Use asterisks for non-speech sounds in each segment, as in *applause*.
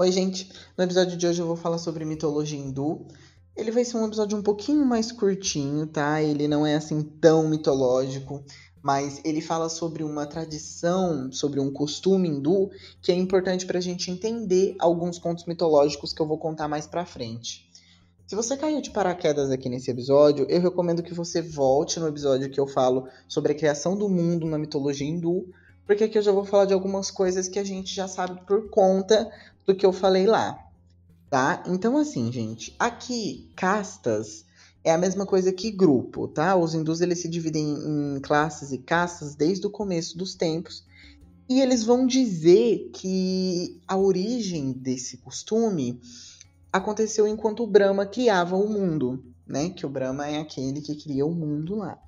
Oi, gente! No episódio de hoje eu vou falar sobre mitologia hindu. Ele vai ser um episódio um pouquinho mais curtinho, tá? Ele não é assim tão mitológico, mas ele fala sobre uma tradição, sobre um costume hindu que é importante para a gente entender alguns contos mitológicos que eu vou contar mais pra frente. Se você caiu de paraquedas aqui nesse episódio, eu recomendo que você volte no episódio que eu falo sobre a criação do mundo na mitologia hindu, porque aqui eu já vou falar de algumas coisas que a gente já sabe por conta do que eu falei lá, tá? Então, assim, gente, aqui, castas é a mesma coisa que grupo, tá? Os hindus, eles se dividem em classes e castas desde o começo dos tempos, e eles vão dizer que a origem desse costume aconteceu enquanto o Brahma criava o mundo, né? Que o Brahma é aquele que cria o mundo lá.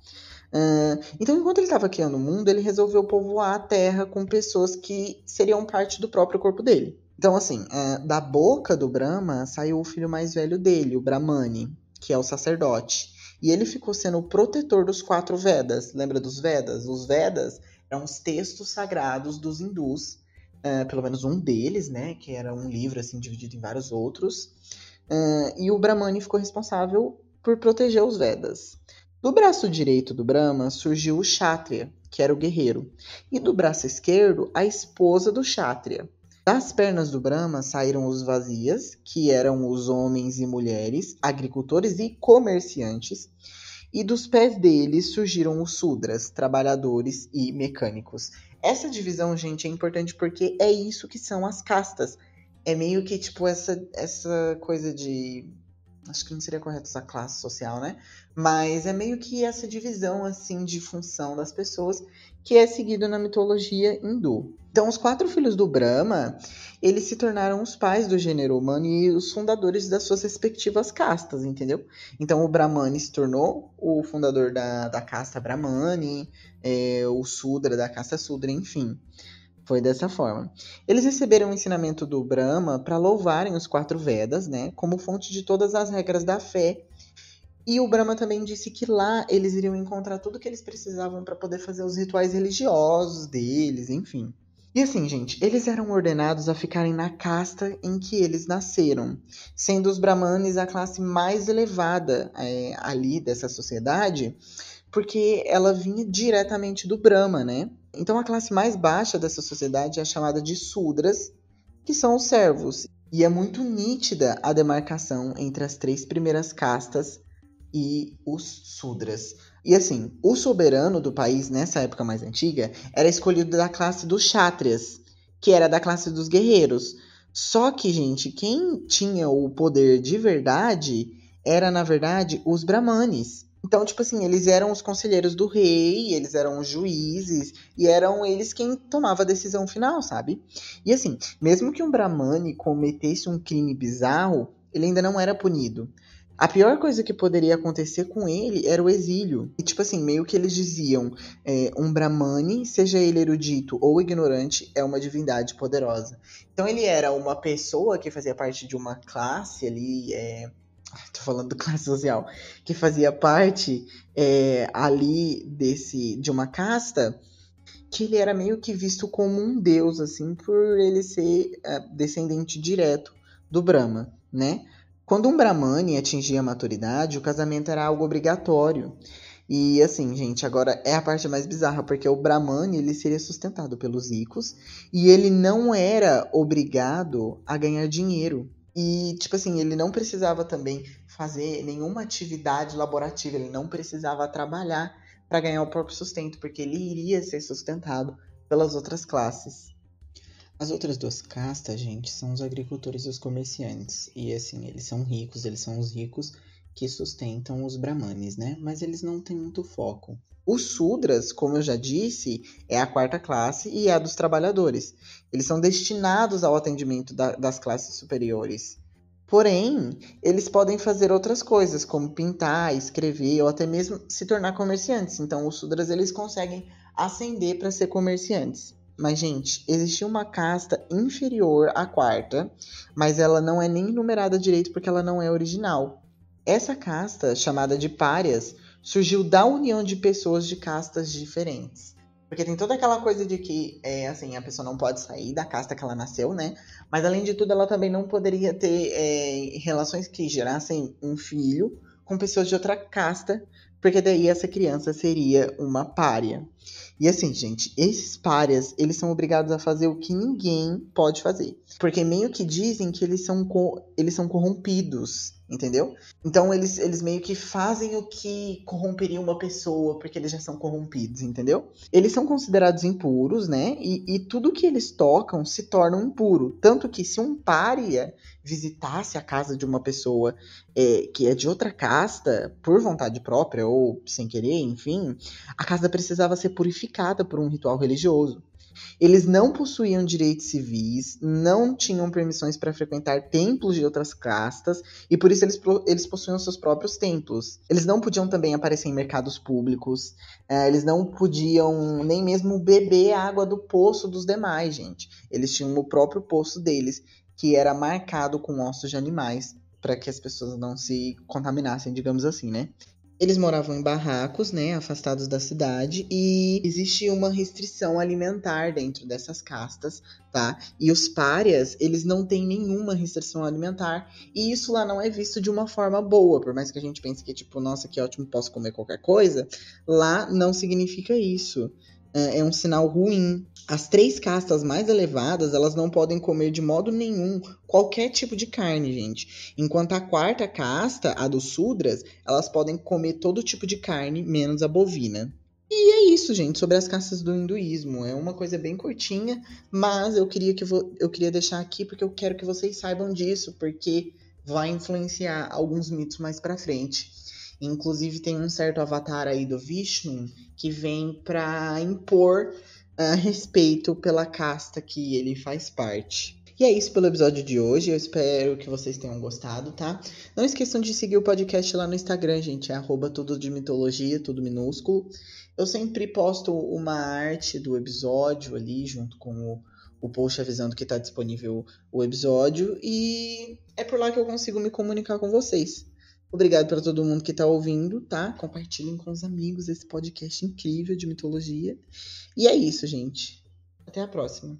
Uh, então, enquanto ele estava criando o mundo, ele resolveu povoar a Terra com pessoas que seriam parte do próprio corpo dele. Então, assim, uh, da boca do Brahma saiu o filho mais velho dele, o Brahmani, que é o sacerdote. E ele ficou sendo o protetor dos quatro Vedas. Lembra dos Vedas? Os Vedas eram os textos sagrados dos hindus, uh, pelo menos um deles, né? Que era um livro assim dividido em vários outros. e o Brahmani ficou responsável por proteger os Vedas. Do braço direito do Brahma surgiu o Kshatriya, que era o guerreiro, e do braço esquerdo, a esposa do Kshatriya. Das pernas do Brahma saíram os vazias, que eram os homens e mulheres, agricultores e comerciantes, e dos pés deles surgiram os Sudras, trabalhadores e mecânicos. Essa divisão, gente, é importante porque é isso que são as castas. É meio que tipo essa, essa coisa de acho que não seria correto usar classe social, né? Mas é meio que essa divisão assim de função das pessoas que é seguido na mitologia hindu. Então, os quatro filhos do Brahma, eles se tornaram os pais do gênero humano e os fundadores das suas respectivas castas, entendeu? Então, o Brahmani se tornou o fundador da, da casta Brahmani, é, o Sudra da casta Sudra, enfim. Foi dessa forma. Eles receberam o ensinamento do Brahma para louvarem os quatro Vedas, né, como fonte de todas as regras da fé. E o Brahma também disse que lá eles iriam encontrar tudo que eles precisavam para poder fazer os rituais religiosos deles, enfim. E assim, gente, eles eram ordenados a ficarem na casta em que eles nasceram, sendo os Brahmanes a classe mais elevada é, ali dessa sociedade, porque ela vinha diretamente do Brahma, né? Então a classe mais baixa dessa sociedade é chamada de Sudras, que são os servos. E é muito nítida a demarcação entre as três primeiras castas e os Sudras. E assim, o soberano do país nessa época mais antiga era escolhido da classe dos Kshatriyas, que era da classe dos guerreiros. Só que, gente, quem tinha o poder de verdade era, na verdade, os Brahmanes. Então, tipo assim, eles eram os conselheiros do rei, eles eram os juízes, e eram eles quem tomava a decisão final, sabe? E assim, mesmo que um Brahmane cometesse um crime bizarro, ele ainda não era punido. A pior coisa que poderia acontecer com ele era o exílio. E, tipo assim, meio que eles diziam: é, um Brahmane, seja ele erudito ou ignorante, é uma divindade poderosa. Então, ele era uma pessoa que fazia parte de uma classe ali. É, *laughs* tô falando do classe social, que fazia parte é, ali desse de uma casta que ele era meio que visto como um deus, assim, por ele ser é, descendente direto do Brahma, né? Quando um Brahmane atingia a maturidade, o casamento era algo obrigatório. E assim, gente, agora é a parte mais bizarra, porque o Brahmane ele seria sustentado pelos ricos e ele não era obrigado a ganhar dinheiro. E, tipo assim, ele não precisava também fazer nenhuma atividade laborativa, ele não precisava trabalhar para ganhar o próprio sustento, porque ele iria ser sustentado pelas outras classes. As outras duas castas, gente, são os agricultores e os comerciantes. E assim, eles são ricos, eles são os ricos que sustentam os brahmanes, né? Mas eles não têm muito foco. Os Sudras, como eu já disse, é a quarta classe e é a dos trabalhadores. Eles são destinados ao atendimento da, das classes superiores. Porém, eles podem fazer outras coisas, como pintar, escrever ou até mesmo se tornar comerciantes. Então, os Sudras eles conseguem ascender para ser comerciantes. Mas, gente, existe uma casta inferior à quarta, mas ela não é nem numerada direito porque ela não é original. Essa casta, chamada de párias, surgiu da união de pessoas de castas diferentes. Porque tem toda aquela coisa de que, é, assim, a pessoa não pode sair da casta que ela nasceu, né? Mas além de tudo, ela também não poderia ter é, relações que gerassem um filho com pessoas de outra casta, porque daí essa criança seria uma pária. E assim, gente, esses párias, eles são obrigados a fazer o que ninguém pode fazer. Porque meio que dizem que eles são, eles são corrompidos, entendeu? Então eles, eles meio que fazem o que corromperia uma pessoa, porque eles já são corrompidos, entendeu? Eles são considerados impuros, né? E, e tudo que eles tocam se torna impuro. Tanto que se um pária visitasse a casa de uma pessoa é, que é de outra casta, por vontade própria ou sem querer, enfim, a casa precisava ser purificada por um ritual religioso. Eles não possuíam direitos civis, não tinham permissões para frequentar templos de outras castas e por isso eles, eles possuíam seus próprios templos. Eles não podiam também aparecer em mercados públicos, é, eles não podiam nem mesmo beber a água do poço dos demais, gente. Eles tinham o próprio poço deles, que era marcado com ossos de animais para que as pessoas não se contaminassem, digamos assim, né? Eles moravam em barracos, né, afastados da cidade, e existia uma restrição alimentar dentro dessas castas, tá? E os párias, eles não têm nenhuma restrição alimentar, e isso lá não é visto de uma forma boa, por mais que a gente pense que, tipo, nossa, que ótimo, posso comer qualquer coisa, lá não significa isso. É, é um sinal ruim. As três castas mais elevadas, elas não podem comer de modo nenhum qualquer tipo de carne, gente. Enquanto a quarta casta, a dos Sudras, elas podem comer todo tipo de carne, menos a bovina. E é isso, gente, sobre as castas do hinduísmo. É uma coisa bem curtinha, mas eu queria que eu queria deixar aqui porque eu quero que vocês saibam disso, porque vai influenciar alguns mitos mais para frente. Inclusive tem um certo avatar aí do Vishnu que vem para impor uh, respeito pela casta que ele faz parte. E é isso pelo episódio de hoje. Eu espero que vocês tenham gostado, tá? Não esqueçam de seguir o podcast lá no Instagram, gente. É arroba tudo de mitologia, tudo minúsculo. Eu sempre posto uma arte do episódio ali, junto com o, o post avisando que está disponível o episódio. E é por lá que eu consigo me comunicar com vocês. Obrigado para todo mundo que está ouvindo, tá? Compartilhem com os amigos esse podcast incrível de mitologia. E é isso, gente. Até a próxima.